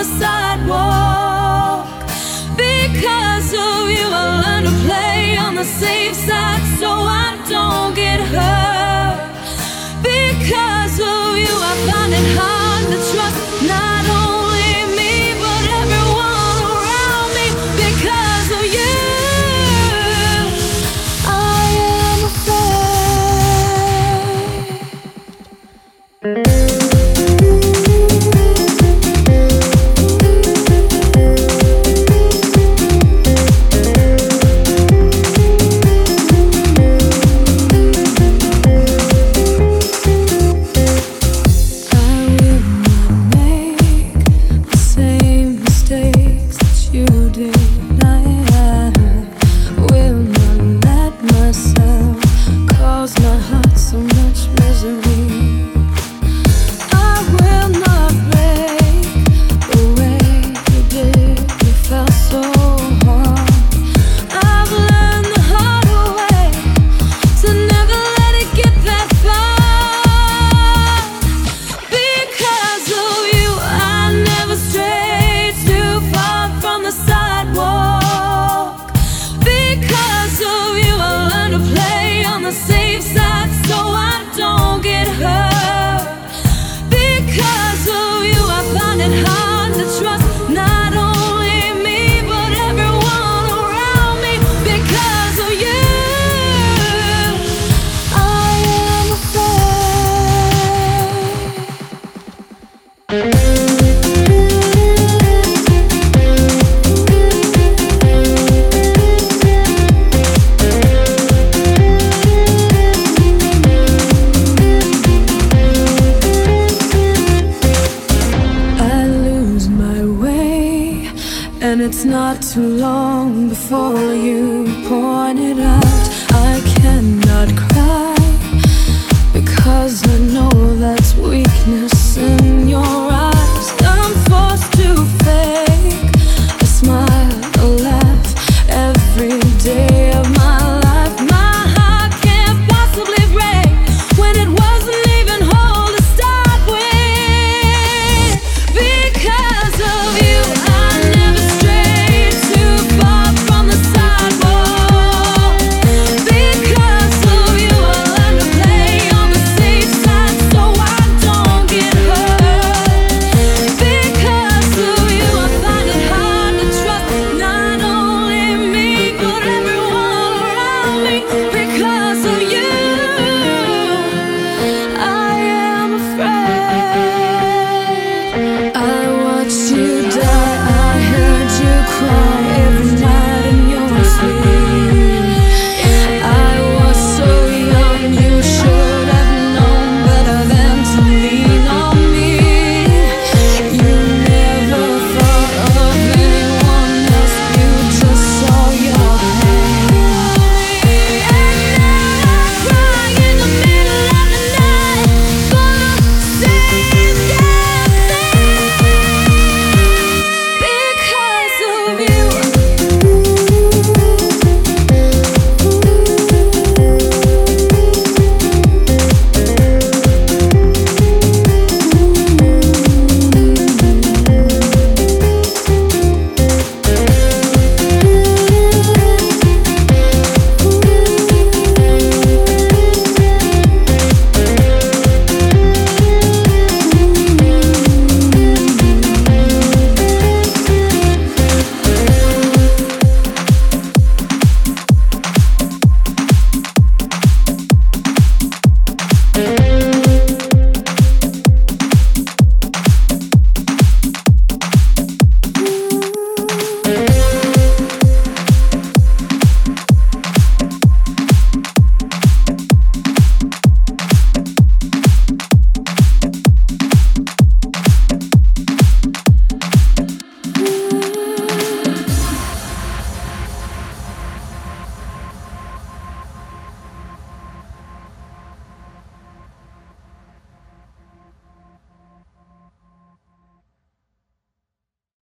the sidewalk. Because of you, I learned to play on the safe side so I don't get hurt. Because of you, I find it hard to trust not only me, but everyone around me. Because of you, I am afraid. And it's not too long before you point it out.